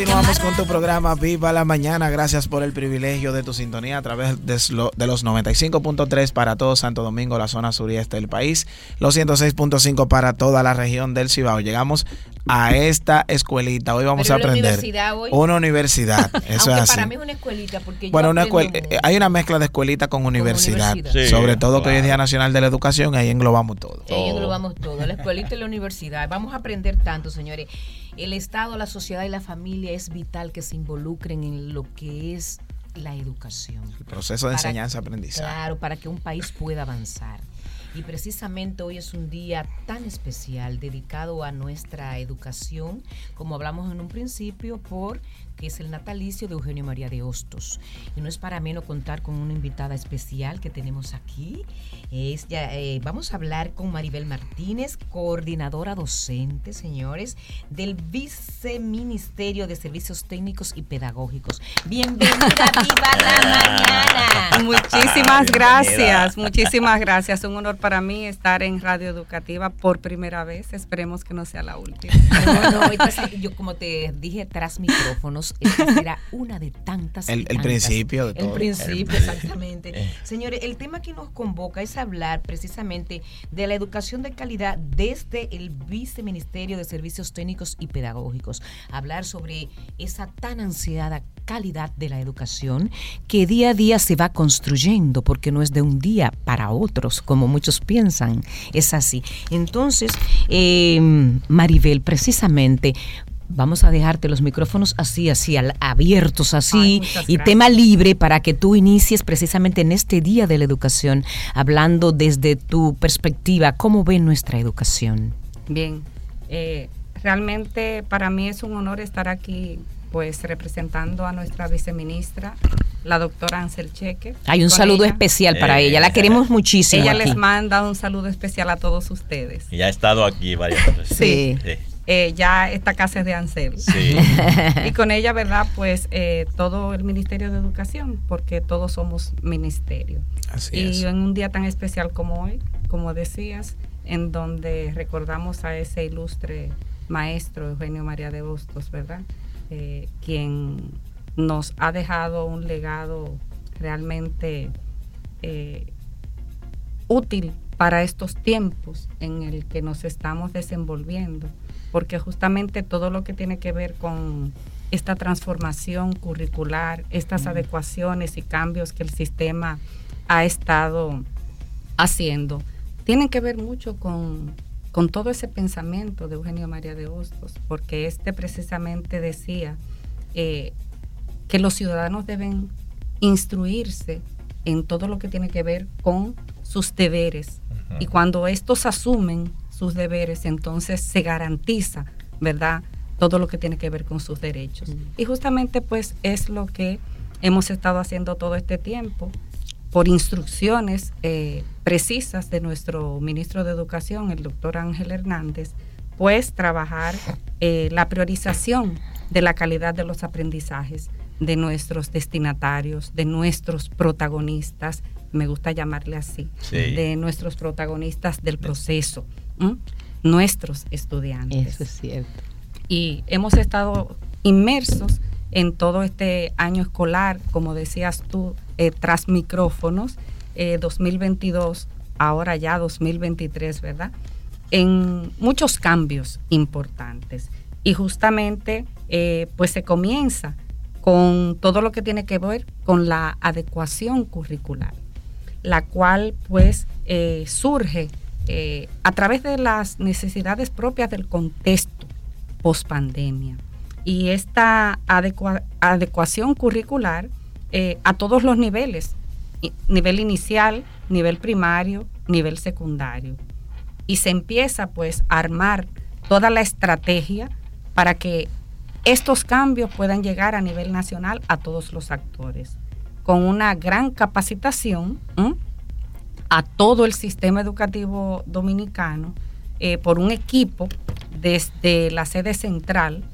Continuamos con tu programa Viva la Mañana. Gracias por el privilegio de tu sintonía a través de, los 95.3 para todo Santo Domingo, la zona sur y este del país, los 106.5 para toda la región del Cibao. Llegamos a esta escuelita. Hoy vamos a aprender. Una universidad. Eso es así. Para mí es una escuelita. Porque bueno, una eh, hay una mezcla de escuelita con universidad. sobre todo que hoy es Día Nacional de la Educación, ahí englobamos todo. Ahí englobamos todo. La escuelita y la universidad. Vamos a aprender tanto, señores. El Estado, la sociedad y la familia es vital que se involucren en lo que es la educación. El proceso de enseñanza-aprendizaje. Claro, para que un país pueda avanzar. Y precisamente hoy es un día tan especial dedicado a nuestra educación, como hablamos en un principio, por que es el natalicio de Eugenio María de Hostos. Y no es para menos contar con una invitada especial que tenemos aquí. Es ya, eh, vamos a hablar con Maribel Martínez, coordinadora docente, señores, del Viceministerio de Servicios Técnicos y Pedagógicos. Bienvenida, viva la mañana. Muchísimas gracias, muchísimas gracias. Un honor para mí estar en Radio Educativa por primera vez. Esperemos que no sea la última. No, no, yo como te dije tras micrófonos, esta era una de tantas. El, principio de todo. El principio, exactamente. Eh. Señores, el tema que nos convoca es hablar precisamente de la educación de calidad desde el Viceministerio de Servicios Técnicos y Pedagógicos. Hablar sobre esa tan ansiada calidad de la educación que día a día se va construyendo porque no es de un día para otros como muchos piensan es así entonces eh, Maribel precisamente vamos a dejarte los micrófonos así, así, abiertos así, y tema libre para que tú inicies precisamente en este Día de la Educación, hablando desde tu perspectiva, ¿cómo ve nuestra educación? Bien, eh, realmente para mí es un honor estar aquí pues representando a nuestra viceministra, la doctora Ansel Cheque. Hay un saludo especial para eh, ella, la queremos muchísimo. Ella les manda un saludo especial a todos ustedes. Y ha estado aquí varias veces. sí. Eh, ya esta casa es de Ansel. y con ella, ¿verdad? Pues eh, todo el Ministerio de Educación, porque todos somos ministerio. Así y en un día tan especial como hoy, como decías, en donde recordamos a ese ilustre maestro Eugenio María de Bustos, ¿verdad? Eh, quien nos ha dejado un legado realmente útil para estos tiempos en el que nos estamos desenvolviendo porque justamente todo lo que tiene que ver con esta transformación curricular, estas adecuaciones y cambios que el sistema ha estado haciendo, tienen que ver mucho con, todo ese pensamiento de Eugenio María de Hostos, porque este precisamente decía eh, que los ciudadanos deben instruirse en todo lo que tiene que ver con sus deberes. Y cuando estos asumen sus deberes, entonces se garantiza, ¿verdad? Todo lo que tiene que ver con sus derechos. Y justamente pues es lo que hemos estado haciendo todo este tiempo por instrucciones eh, precisas de nuestro ministro de Educación, el doctor Ángel Hernández, pues trabajar eh, la priorización de la calidad de los aprendizajes de nuestros destinatarios, de nuestros protagonistas, me gusta llamarle así, de nuestros protagonistas del proceso nuestros estudiantes. Eso es cierto. Y hemos estado inmersos en todo este año escolar, como decías tú, eh, tras micrófonos, 2022, eh, ahora ya 2023, ¿verdad? En muchos cambios importantes. Y justamente, eh, pues se comienza con todo lo que tiene que ver con la adecuación curricular, la cual pues surge eh, a través de las necesidades propias del contexto post pandemia. Y esta adecuación curricular eh, a todos los niveles, nivel inicial, nivel primario, nivel secundario. Y se empieza pues a armar toda la estrategia para que estos cambios puedan llegar a nivel nacional a todos los actores, con una gran capacitación a todo el sistema educativo dominicano eh, por un equipo desde la sede central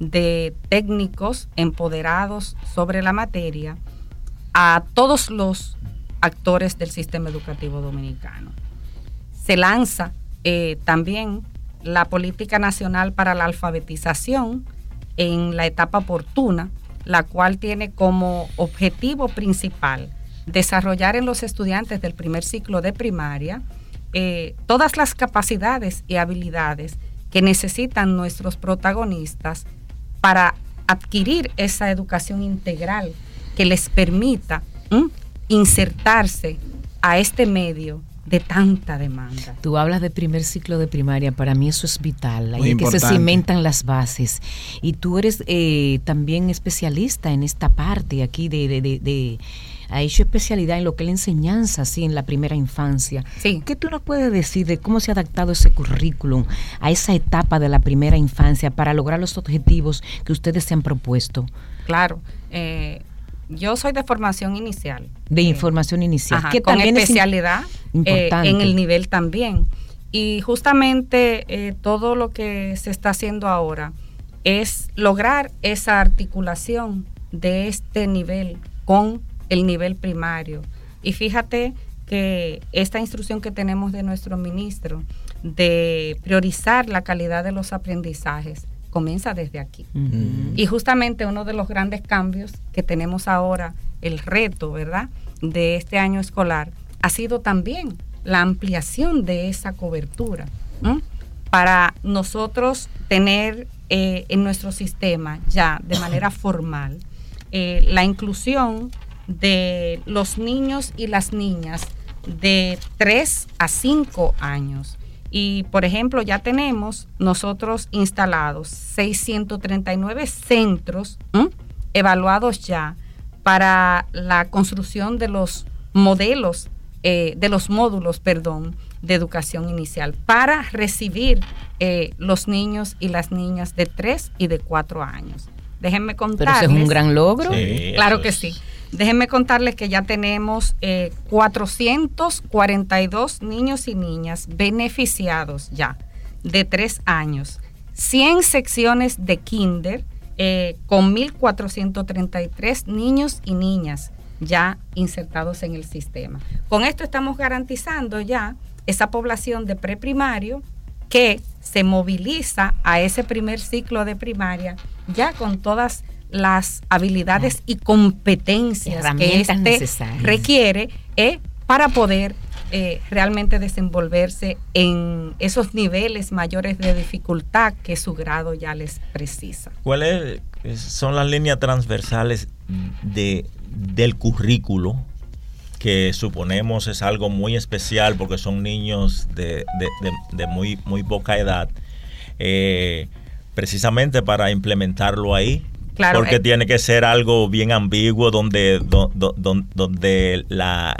de técnicos empoderados sobre la materia a todos los actores del sistema educativo dominicano. Se lanza eh, también la Política Nacional para la Alfabetización, en la etapa oportuna, la cual tiene como objetivo principal desarrollar en los estudiantes del primer ciclo de primaria eh, todas las capacidades y habilidades que necesitan nuestros protagonistas para adquirir esa educación integral que les permita insertarse a este medio de tanta demanda. Tú hablas de primer ciclo de primaria, para mí eso es vital, ahí que se cimentan las bases. Y tú eres eh, también especialista en esta parte aquí de, de, de, ha hecho especialidad en lo que es la enseñanza, sí, en la primera infancia. Sí. ¿Qué tú nos puedes decir de cómo se ha adaptado ese currículum a esa etapa de la primera infancia para lograr los objetivos que ustedes se han propuesto? Claro. Eh, yo soy de formación inicial. De información inicial. que con especialidad eh, en el nivel también. Y justamente eh, todo lo que se está haciendo ahora es lograr esa articulación de este nivel con el nivel primario. Y fíjate que esta instrucción que tenemos de nuestro ministro de priorizar la calidad de los aprendizajes comienza desde aquí. Y justamente uno de los grandes cambios que tenemos ahora, el reto, ¿verdad?, de este año escolar, ha sido también la ampliación de esa cobertura. Para nosotros tener eh, en nuestro sistema ya de manera formal eh, la inclusión de los niños y las niñas de 3 a 5 años y, por ejemplo, ya tenemos nosotros instalados 639 centros evaluados ya para la construcción de los modelos, eh, de los módulos, perdón, de educación inicial, para recibir eh, los niños y las niñas de 3 y de 4 años. Déjenme contarles. Pero eso es un gran logro. claro que sí. Déjenme contarles que ya tenemos 442 eh, niños y niñas beneficiados ya de tres años, 100 secciones de kinder eh, con 1.433 niños y niñas ya insertados en el sistema. Con esto estamos garantizando ya esa población de preprimario que se moviliza a ese primer ciclo de primaria ya con todas las habilidades y competencias que este requiere eh, para poder eh, realmente desenvolverse en esos niveles mayores de dificultad que su grado ya les precisa. ¿Cuáles son las líneas transversales de, del currículo? que suponemos es algo muy especial porque son niños de, muy, muy poca edad, eh, precisamente para implementarlo ahí, porque eh, tiene que ser algo bien ambiguo donde, donde la,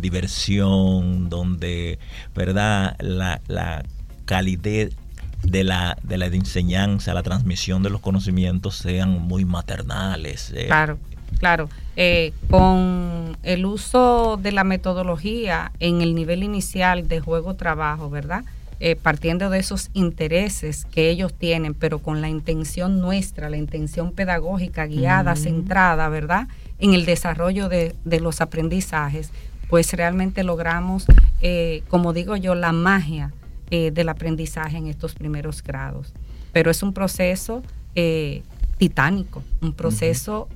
diversión, donde, ¿verdad? La, la calidez de la, de la enseñanza, la transmisión de los conocimientos sean muy maternales. Eh. Claro, claro. Eh, con el uso de la metodología en el nivel inicial de juego-trabajo, ¿verdad? Eh, partiendo de esos intereses que ellos tienen, pero con la intención nuestra, la intención pedagógica guiada, centrada, ¿verdad? En el desarrollo de, los aprendizajes, pues realmente logramos, eh, como digo yo, la magia eh, del aprendizaje en estos primeros grados. Pero es un proceso titánico, un proceso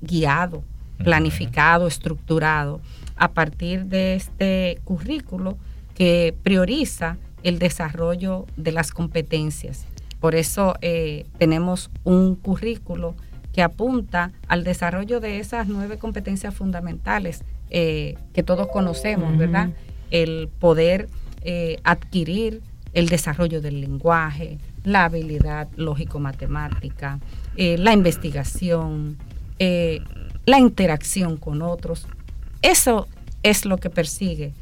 guiado, planificado, estructurado, a partir de este currículo que prioriza el desarrollo de las competencias. Por eso eh, tenemos un currículo que apunta al desarrollo de esas nueve competencias fundamentales eh, que todos conocemos, ¿verdad? El poder eh, adquirir el desarrollo del lenguaje, la habilidad lógico-matemática, la investigación, la interacción con otros. Eso es lo que persigue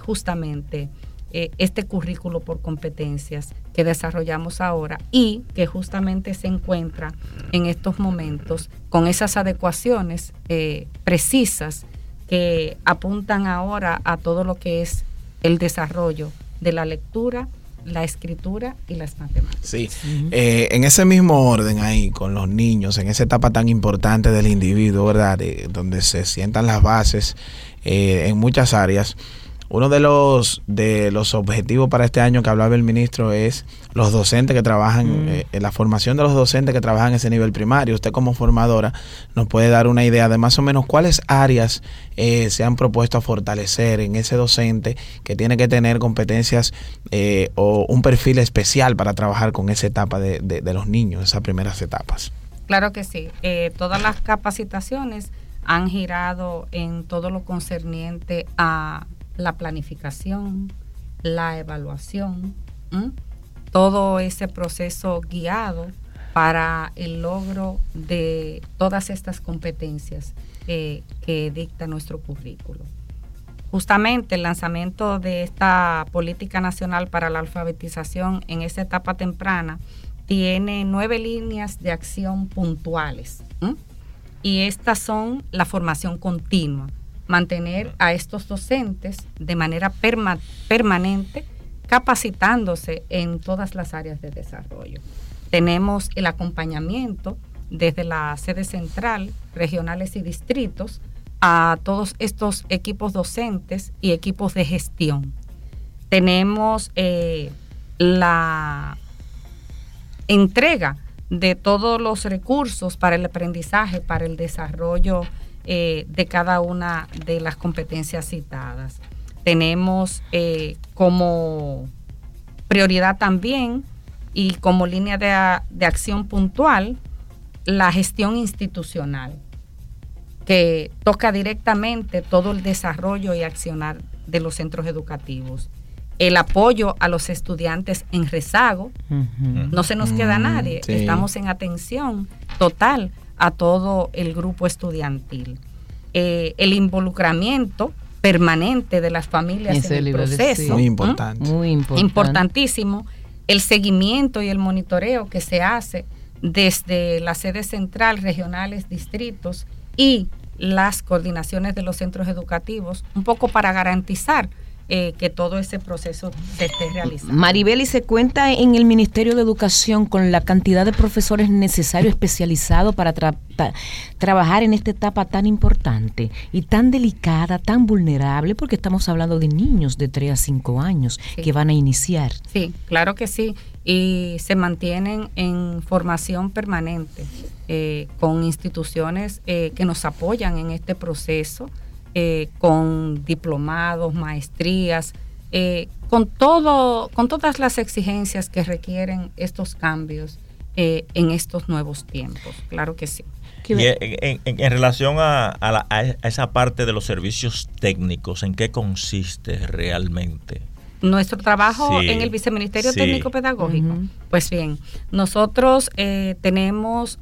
justamente eh, este currículo por competencias que desarrollamos ahora y que justamente se encuentra en estos momentos con esas adecuaciones eh, precisas que apuntan ahora a todo lo que es el desarrollo de la lectura, la escritura y las matemáticas. Sí, eh, en ese mismo orden ahí, con los niños, en esa etapa tan importante del individuo, ¿verdad? donde se sientan las bases en muchas áreas Uno de los, de los objetivos para este año que hablaba el ministro es los docentes que trabajan, mm. eh, la formación de los docentes que trabajan en ese nivel primario. Usted como formadora nos puede dar una idea de más o menos cuáles áreas eh, se han propuesto a fortalecer en ese docente que tiene que tener competencias eh, o un perfil especial para trabajar con esa etapa de, de, los niños, esas primeras etapas. Claro que sí. todas las capacitaciones han girado en todo lo concerniente a la planificación, la evaluación, todo ese proceso guiado para el logro de todas estas competencias eh, que dicta nuestro currículo. Justamente el lanzamiento de esta política nacional para la alfabetización en esta etapa temprana tiene nueve líneas de acción puntuales. Y estas son la formación continua, mantener a estos docentes de manera permanente capacitándose en todas las áreas de desarrollo. Tenemos el acompañamiento desde la sede central, regionales y distritos a todos estos equipos docentes y equipos de gestión. Tenemos eh, la entrega de todos los recursos para el aprendizaje, para el desarrollo eh, de cada una de las competencias citadas. Tenemos eh, como prioridad también y como línea de, acción puntual la gestión institucional, que toca directamente todo el desarrollo y accionar de los centros educativos. El apoyo a los estudiantes en rezago, no se nos queda mm, nadie, estamos en atención total a todo el grupo estudiantil. Eh, el involucramiento permanente de las familias en el proceso. Muy importante. Muy importante. Importantísimo. El seguimiento y el monitoreo que se hace desde la sede central, regionales, distritos y las coordinaciones de los centros educativos, un poco para garantizar eh, que todo ese proceso se esté realizando. Maribel, ¿y se cuenta en el Ministerio de Educación con la cantidad de profesores necesarios especializados para trabajar en esta etapa tan importante y tan delicada, tan vulnerable, porque estamos hablando de niños de 3 a 5 años que van a iniciar? Sí, claro que sí. Y se mantienen en formación permanente eh, con instituciones eh, que nos apoyan en este proceso eh, con diplomados, maestrías, eh, con, todo, con todas las exigencias que requieren estos cambios eh, en estos nuevos tiempos. Claro que sí. en, relación a, esa parte de los servicios técnicos, ¿en qué consiste realmente? Nuestro trabajo en el Viceministerio Técnico Pedagógico. Pues bien, nosotros tenemos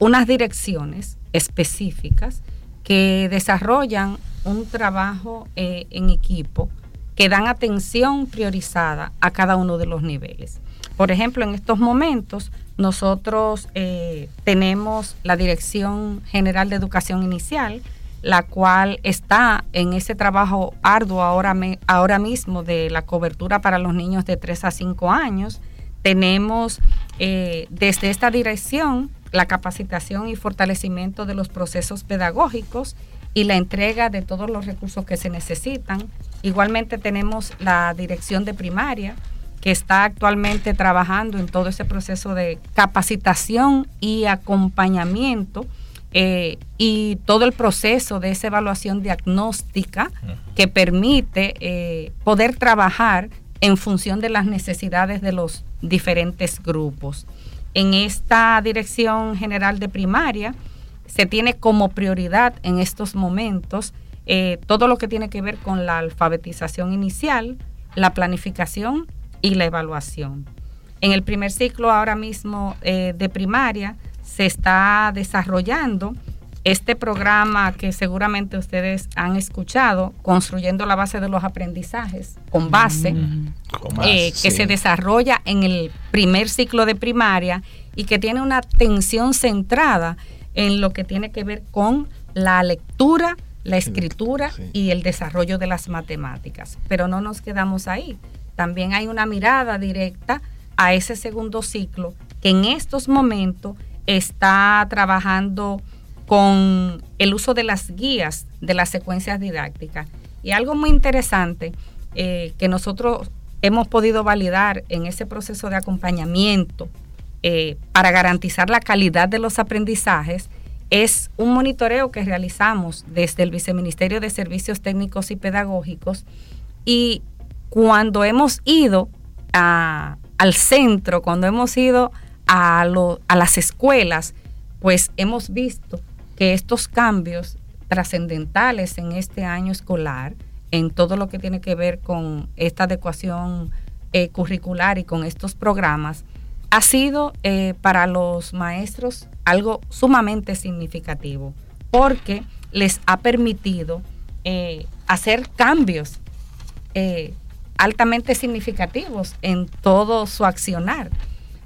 unas direcciones específicas que desarrollan un trabajo eh, en equipo que dan atención priorizada a cada uno de los niveles. Por ejemplo, en estos momentos nosotros eh, tenemos la Dirección General de Educación Inicial, la cual está en ese trabajo arduo ahora, ahora mismo de la cobertura para los niños de 3 a 5 años. Tenemos eh, desde esta dirección la capacitación y fortalecimiento de los procesos pedagógicos y la entrega de todos los recursos que se necesitan. Igualmente tenemos la dirección de primaria que está actualmente trabajando en todo ese proceso de capacitación y acompañamiento eh, y todo el proceso de esa evaluación diagnóstica que permite eh, poder trabajar en función de las necesidades de los diferentes grupos en esta Dirección General de Primaria se tiene como prioridad en estos momentos eh, todo lo que tiene que ver con la alfabetización inicial, la planificación y la evaluación. En el primer ciclo ahora mismo eh, de primaria se está desarrollando este programa que seguramente ustedes han escuchado, construyendo la base de los aprendizajes con base, eh, que se desarrolla en el primer ciclo de primaria y que tiene una atención centrada en lo que tiene que ver con la lectura, la escritura y el desarrollo de las matemáticas. Pero no nos quedamos ahí. También hay una mirada directa a ese segundo ciclo que en estos momentos está trabajando con el uso de las guías de las secuencias didácticas. Y algo muy interesante eh, que nosotros hemos podido validar en ese proceso de acompañamiento eh, para garantizar la calidad de los aprendizajes es un monitoreo que realizamos desde el Viceministerio de Servicios Técnicos y Pedagógicos. Y cuando hemos ido al centro, cuando hemos ido a, a las escuelas, pues hemos visto que estos cambios trascendentales en este año escolar, en todo lo que tiene que ver con esta adecuación eh, curricular y con estos programas, ha sido eh, para los maestros algo sumamente significativo, porque les ha permitido eh, hacer cambios altamente significativos en todo su accionar.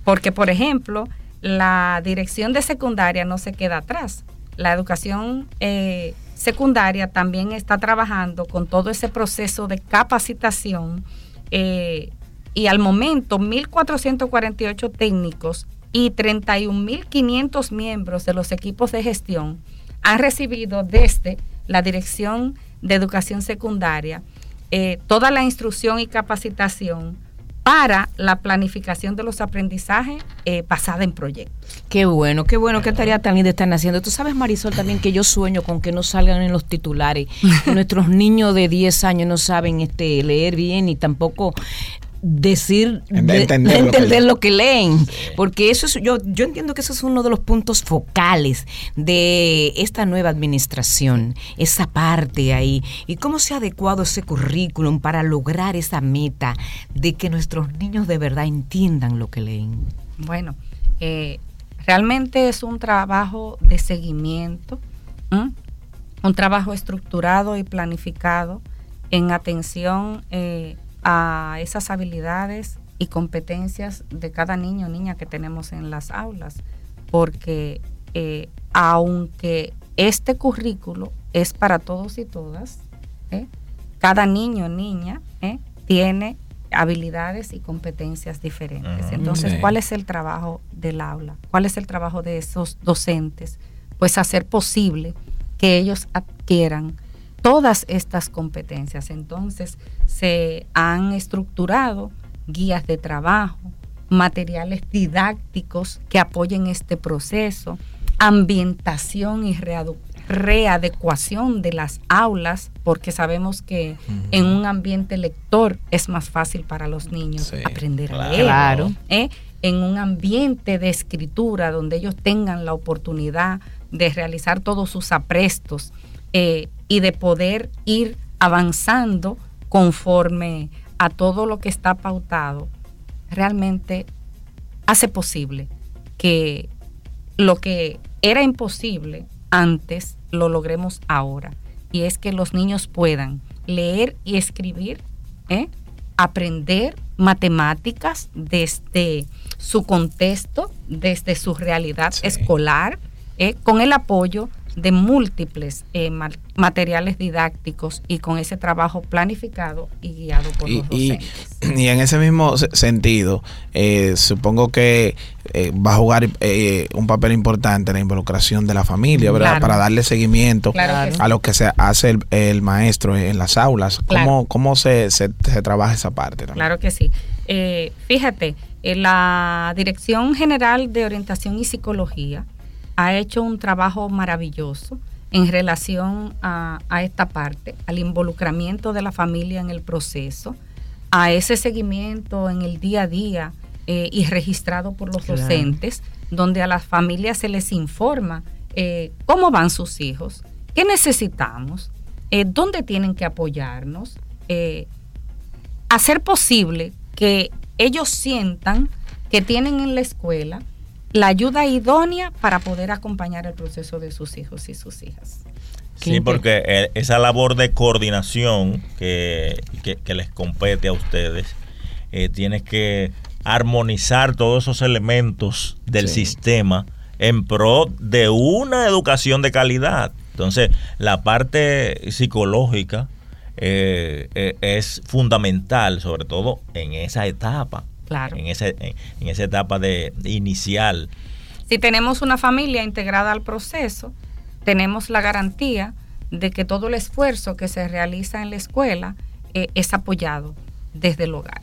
Porque, por ejemplo, la dirección de secundaria no se queda atrás. La educación eh, secundaria también está trabajando con todo ese proceso de capacitación eh, y al momento 1.448 técnicos y 31.500 miembros de los equipos de gestión han recibido desde la Dirección de Educación Secundaria eh, toda la instrucción y capacitación para la planificación de los aprendizajes eh, basada en proyectos. Qué bueno, qué bueno, qué tarea también están haciendo. Tú sabes, Marisol, también que yo sueño con que no salgan en los titulares. Nuestros niños de 10 años no saben este leer bien y tampoco decir, entender, lo, que leen, porque eso es, yo, yo entiendo que eso es uno de los puntos focales de esta nueva administración, esa parte ahí, y cómo se ha adecuado ese currículum para lograr esa meta de que nuestros niños de verdad entiendan lo que leen. Bueno, eh, realmente es un trabajo de seguimiento, un trabajo estructurado y planificado en atención eh, a esas habilidades y competencias de cada niño o niña que tenemos en las aulas, porque eh, aunque este currículo es para todos y todas, ¿eh? cada niño o niña ¿eh? tiene habilidades y competencias diferentes. Entonces, ¿cuál es el trabajo del aula? ¿Cuál es el trabajo de esos docentes? Pues hacer posible que ellos adquieran todas estas competencias. Entonces, se han estructurado guías de trabajo, materiales didácticos que apoyen este proceso, ambientación y readecuación de las aulas, porque sabemos que en un ambiente lector es más fácil para los niños aprender a leer. ¿eh? En un ambiente de escritura donde ellos tengan la oportunidad de realizar todos sus aprestos eh, y de poder ir avanzando conforme a todo lo que está pautado, realmente hace posible que lo que era imposible antes lo logremos ahora. Y es que los niños puedan leer y escribir, ¿eh? aprender matemáticas desde su contexto, desde su realidad escolar, ¿eh? con el apoyo de múltiples eh, materiales didácticos y con ese trabajo planificado y guiado por los docentes. Y, en ese mismo sentido, eh, supongo que eh, va a jugar un papel importante la involucración de la familia, ¿verdad? Para darle seguimiento a lo que se hace el, maestro en las aulas. ¿Cómo, cómo se, se, trabaja esa parte? Claro que sí. fíjate, la Dirección General de Orientación y Psicología ha hecho un trabajo maravilloso en relación a, esta parte, al involucramiento de la familia en el proceso, a ese seguimiento en el día a día eh, y registrado por los docentes, donde a las familias se les informa eh, cómo van sus hijos, qué necesitamos, eh, dónde tienen que apoyarnos, hacer posible que ellos sientan que tienen en la escuela la ayuda idónea para poder acompañar el proceso de sus hijos y sus hijas. Sí, porque eh, esa labor de coordinación que, les compete a ustedes, eh, tiene que armonizar todos esos elementos del sistema en pro de una educación de calidad. Entonces, la parte psicológica eh, es fundamental, sobre todo en esa etapa. Claro. En, ese, en, esa etapa de, inicial. Si tenemos una familia integrada al proceso, tenemos la garantía de que todo el esfuerzo que se realiza en la escuela eh, es apoyado desde el hogar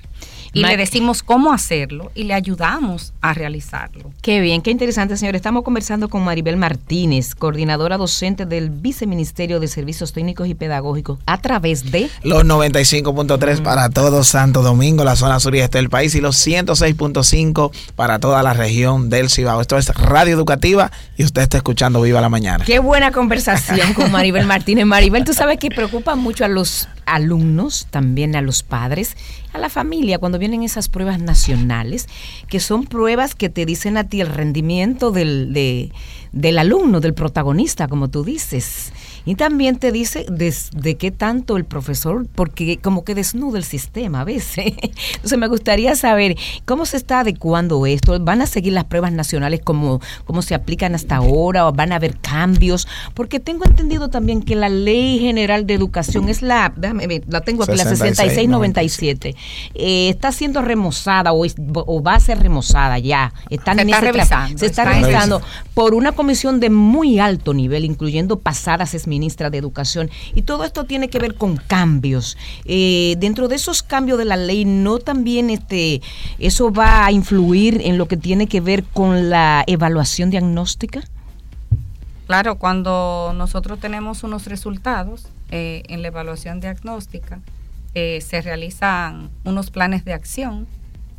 y le decimos cómo hacerlo y le ayudamos a realizarlo. Qué bien, qué interesante, señor. Estamos conversando con Maribel Martínez, coordinadora docente del Viceministerio de Servicios Técnicos y Pedagógicos, a través de los 95.3 para todo Santo Domingo, la zona sureste del país, y los 106.5 para toda la región del Cibao. Esto es Radio Educativa y usted está escuchando Viva la Mañana. Qué buena conversación con Maribel Martínez. Maribel, tú sabes que preocupa mucho a los alumnos, también a los padres, a la familia cuando vienen esas pruebas nacionales, que son pruebas que te dicen a ti el rendimiento del, del alumno, del protagonista, como tú dices. Y también te dice de, qué tanto el profesor, porque como que desnuda el sistema a veces. Entonces me gustaría saber cómo se está adecuando esto. ¿Van a seguir las pruebas nacionales como, como se aplican hasta ahora o van a haber cambios? Porque tengo entendido también que la Ley General de Educación es la, déjame la tengo aquí, la 6697. Eh, está siendo remozada o, o, va a ser remozada ya. Están se, está revisando, se está, revisando por una comisión de muy alto nivel, incluyendo pasadas ministra de Educación. Y todo esto tiene que ver con cambios. Eh, dentro de esos cambios de la ley, ¿no también este, eso va a influir en lo que tiene que ver con la evaluación diagnóstica? Claro, cuando nosotros tenemos unos resultados eh, en la evaluación diagnóstica, eh, se realizan unos planes de acción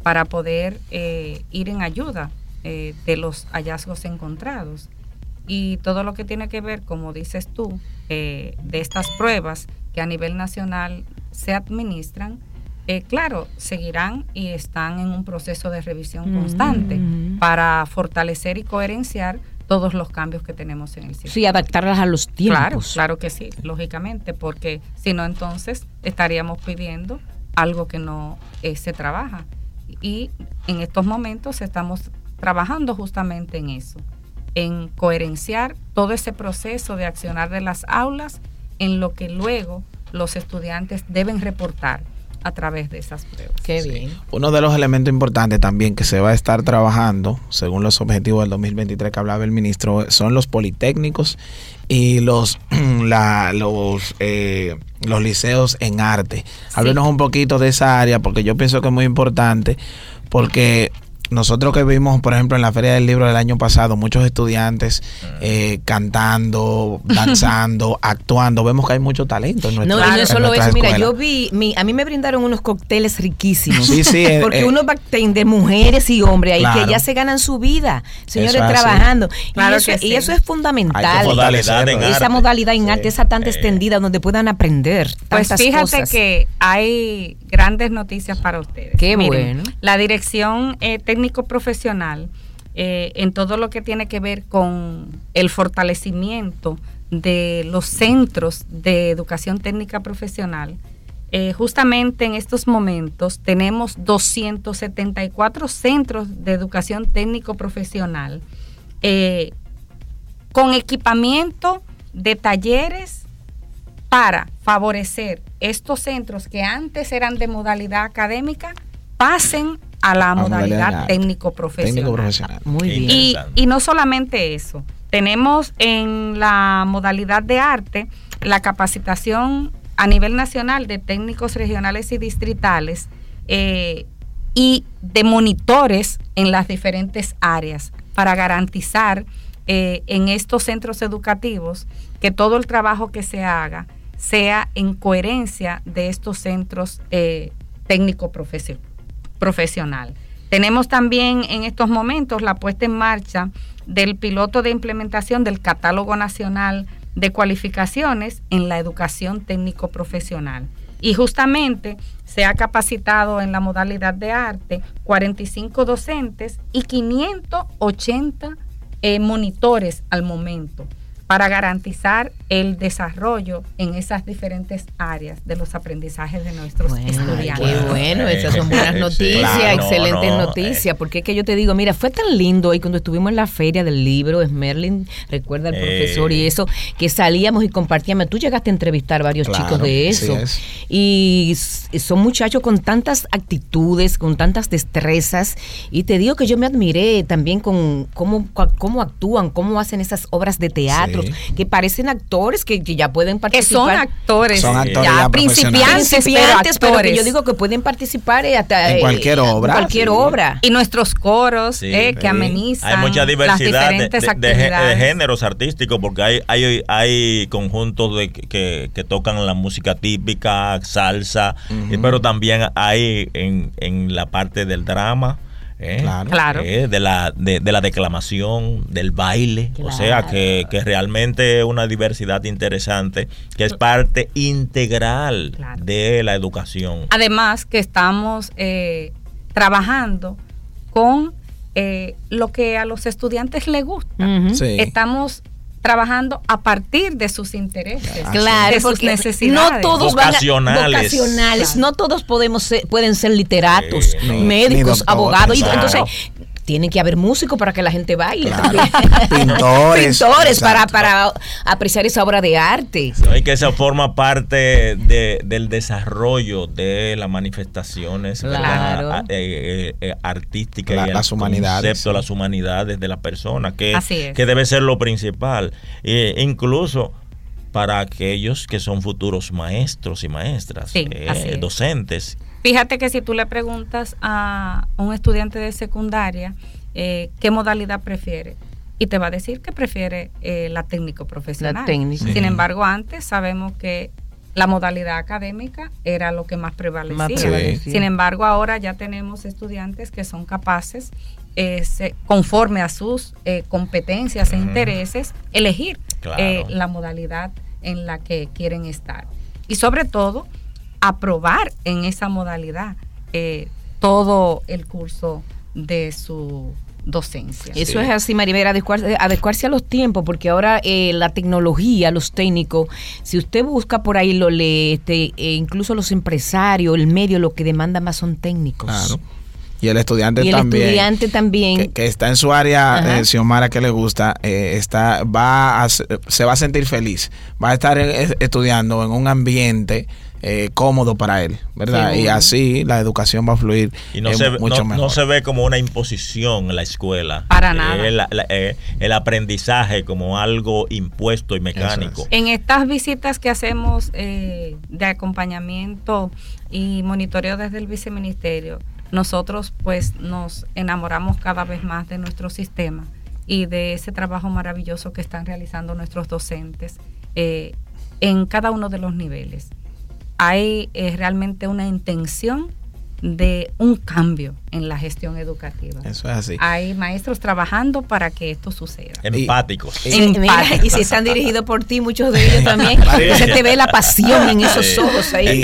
para poder ir en ayuda de los hallazgos encontrados y todo lo que tiene que ver, como dices tú, eh, de estas pruebas que a nivel nacional se administran, eh, claro, seguirán y están en un proceso de revisión constante para fortalecer y coherenciar todos los cambios que tenemos en el sistema. Sí, adaptarlas a los tiempos. Claro, claro que sí, lógicamente, porque si no, entonces estaríamos pidiendo algo que no eh, se trabaja. Y en estos momentos estamos trabajando justamente en eso en coherenciar todo ese proceso de accionar de las aulas en lo que luego los estudiantes deben reportar a través de esas pruebas. Qué bien. Uno de los elementos importantes también que se va a estar trabajando, según los objetivos del 2023 que hablaba el ministro, son los politécnicos y los la, los eh, los liceos en arte. Háblenos un poquito de esa área porque yo pienso que es muy importante porque nosotros que vimos, por ejemplo, en la Feria del Libro del año pasado, muchos estudiantes ah. eh, cantando, danzando, actuando, vemos que hay mucho talento en nuestra No, y no solo eso, mira, yo vi, a mí me brindaron unos cócteles riquísimos. Sí, sí. Eh, porque eh, uno va de mujeres y hombres ahí que ya se ganan su vida, señores, trabajando. y, eso, y, eso, es fundamental. Modalidad en esa modalidad en arte, esa tan extendida, donde puedan aprender. Pues fíjate que hay grandes noticias para ustedes. Qué bueno. La dirección técnica profesional eh, en todo lo que tiene que ver con el fortalecimiento de los centros de educación técnica profesional. Eh, justamente en estos momentos tenemos 274 centros de educación técnico profesional eh, con equipamiento de talleres para favorecer estos centros que antes eran de modalidad académica pasen a la modalidad, técnico profesional. Muy bien. Y, y no solamente eso, tenemos en la modalidad de arte la capacitación a nivel nacional de técnicos regionales y distritales eh, y de monitores en las diferentes áreas para garantizar eh, en estos centros educativos que todo el trabajo que se haga sea en coherencia de estos centros eh, técnico profesionales profesional. Tenemos también en estos momentos la puesta en marcha del piloto de implementación del Catálogo Nacional de Cualificaciones en la Educación Técnico Profesional. Y justamente se ha capacitado en la modalidad de arte 45 docentes y 580 eh, monitores al momento para garantizar el desarrollo en esas diferentes áreas de los aprendizajes de nuestros estudiantes. Qué bueno, esas son buenas noticias, excelentes noticias, porque es que yo te digo, mira, fue tan lindo ahí cuando estuvimos en la feria del libro, es Merlin, recuerda el profesor y eso, que salíamos y compartíamos, tú llegaste a entrevistar varios chicos de eso, y son muchachos con tantas actitudes, con tantas destrezas, y te digo que yo me admiré también con cómo, cómo actúan, cómo hacen esas obras de teatro, que parecen actores que, ya pueden participar. Que son actores, son actores ya, principiantes, principiantes pero, que yo digo que pueden participar en cualquier obra. cualquier obra. Y nuestros coros que amenizan. Hay mucha diversidad de, géneros artísticos, porque hay, hay, hay conjuntos de, que, que tocan la música típica, salsa, pero también hay en, en la parte del drama. ¿Eh? Claro. ¿eh? de, la, de, la declamación, del baile. O sea, que, que realmente es una diversidad interesante, que es parte integral de la educación. Además, que estamos eh, trabajando con lo que a los estudiantes les gusta. Estamos trabajando a partir de sus intereses, claro, de sus necesidades. No todos vocacionales. no todos podemos pueden ser literatos, médicos, abogados. Entonces, tiene que haber músicos para que la gente baile. Pintores. Pintores para, para apreciar esa obra de arte. Y que eso forma parte de, del desarrollo de las manifestaciones eh, eh, eh, artísticas y las humanidades, concepto las humanidades de la persona, que, que debe ser lo principal. E incluso para aquellos que son futuros maestros y maestras, docentes Fíjate que si tú le preguntas a un estudiante de secundaria eh, qué modalidad prefiere, y te va a decir que prefiere eh, la técnico profesional. Sin embargo, antes sabemos que la modalidad académica era lo que más prevalecía. Sin embargo, ahora ya tenemos estudiantes que son capaces, eh, conforme a sus competencias e intereses, elegir la modalidad en la que quieren estar. Y sobre todo, aprobar en esa modalidad eh, todo el curso de su docencia. Eso es así, Maribel, adecuarse, adecuarse, a los tiempos, porque ahora eh, la tecnología, los técnicos, si usted busca por ahí, lo lee, este, e incluso los empresarios, el medio, lo que demanda más son técnicos. Claro. Y el estudiante y el también. estudiante también. Que, está en su área, eh, Xiomara, que le gusta, eh, está, va se va a sentir feliz. Va a estar estudiando en un ambiente eh, cómodo para él, ¿verdad? Y así la educación va a fluir y no se, mucho mejor. No se ve como una imposición en la escuela. Para eh, nada. Eh, el, aprendizaje como algo impuesto y mecánico. En estas visitas que hacemos de acompañamiento y monitoreo desde el viceministerio, nosotros pues nos enamoramos cada vez más de nuestro sistema y de ese trabajo maravilloso que están realizando nuestros docentes en cada uno de los niveles hay eh, realmente una intención de un cambio en la gestión educativa. Eso es así. Hay maestros trabajando para que esto suceda. Empáticos. Y, si están dirigidos por ti, muchos de ellos también, se te ve la pasión en esos ojos ahí.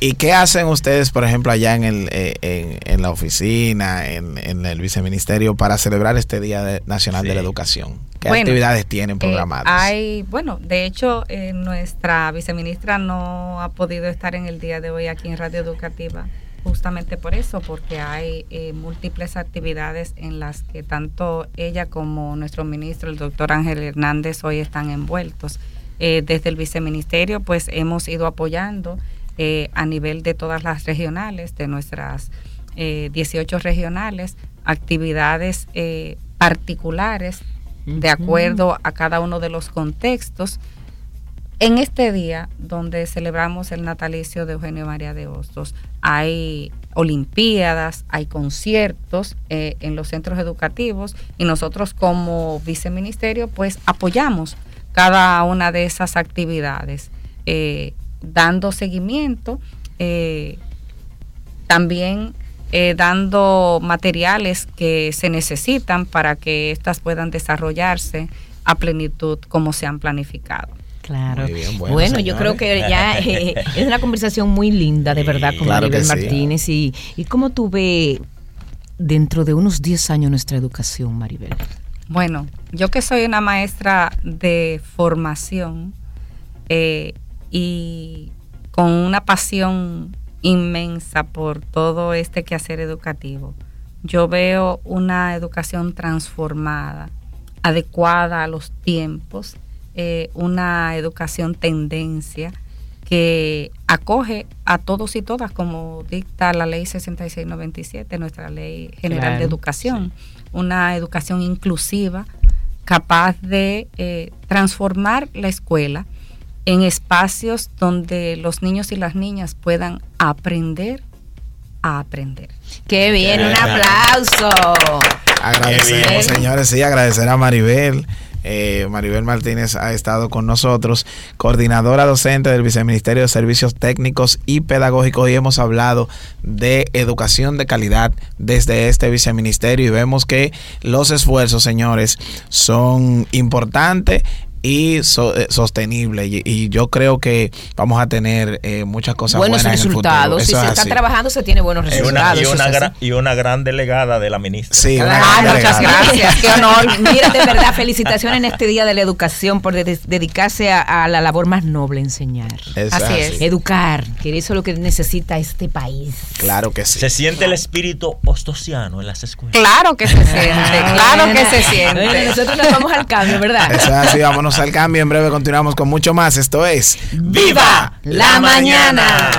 Y, qué hacen ustedes, por ejemplo, allá en, el, eh, en, la oficina, en, el viceministerio, para celebrar este Día Nacional de la Educación? ¿Qué actividades tienen eh, programadas? hay, bueno, de hecho, nuestra viceministra no ha podido estar en el día de hoy aquí en Radio Educativa justamente por eso, porque hay eh, múltiples actividades en las que tanto ella como nuestro ministro, el doctor Ángel Hernández, hoy están envueltos. Eh, desde el viceministerio, pues hemos ido apoyando eh, a nivel de todas las regionales, de nuestras 18 regionales, actividades particulares de acuerdo a cada uno de los contextos en este día, donde celebramos el natalicio de Eugenio María de Hostos, hay olimpiadas, hay conciertos eh, en los centros educativos y nosotros como viceministerio pues apoyamos cada una de esas actividades, eh, dando seguimiento, eh, también dando materiales que se necesitan para que éstas puedan desarrollarse a plenitud como se han planificado. Claro. bueno, yo creo que ya eh, es una conversación muy linda, de verdad, con Maribel Martínez. Y, ¿Y cómo tú ves dentro de unos 10 años nuestra educación, Maribel? Bueno, yo que soy una maestra de formación eh, y con una pasión inmensa por todo este quehacer educativo, yo veo una educación transformada, adecuada a los tiempos eh, una educación tendencia que acoge a todos y todas, como dicta la ley 6697, nuestra ley general de educación, una educación inclusiva capaz de eh, transformar la escuela en espacios donde los niños y las niñas puedan aprender a aprender. Qué bien, un aplauso. Agradecemos, señores, sí, agradecer a Maribel. Eh, Maribel Martínez ha estado con nosotros, coordinadora docente del Viceministerio de Servicios Técnicos y Pedagógicos y hemos hablado de educación de calidad desde este viceministerio y vemos que los esfuerzos, señores, son importantes y eh, sostenible. Y, yo creo que vamos a tener eh, muchas cosas buenos buenas resultados. En el futuro. si se está trabajando, se tiene buenos resultados. y, una gran, y, una gran, delegada de la ministra. Sí, muchas gracias. Qué honor. Mira, de verdad, felicitaciones en este Día de la Educación por dedicarse a, la labor más noble, enseñar. así, es. Educar, que eso es lo que necesita este país. Claro que sí. Se siente el espíritu ostosiano en las escuelas. Claro que se siente, claro que se siente. nosotros nos vamos al cambio, ¿verdad? Eso así, vámonos al cambio. En breve continuamos con mucho más. Esto es ¡Viva la mañana!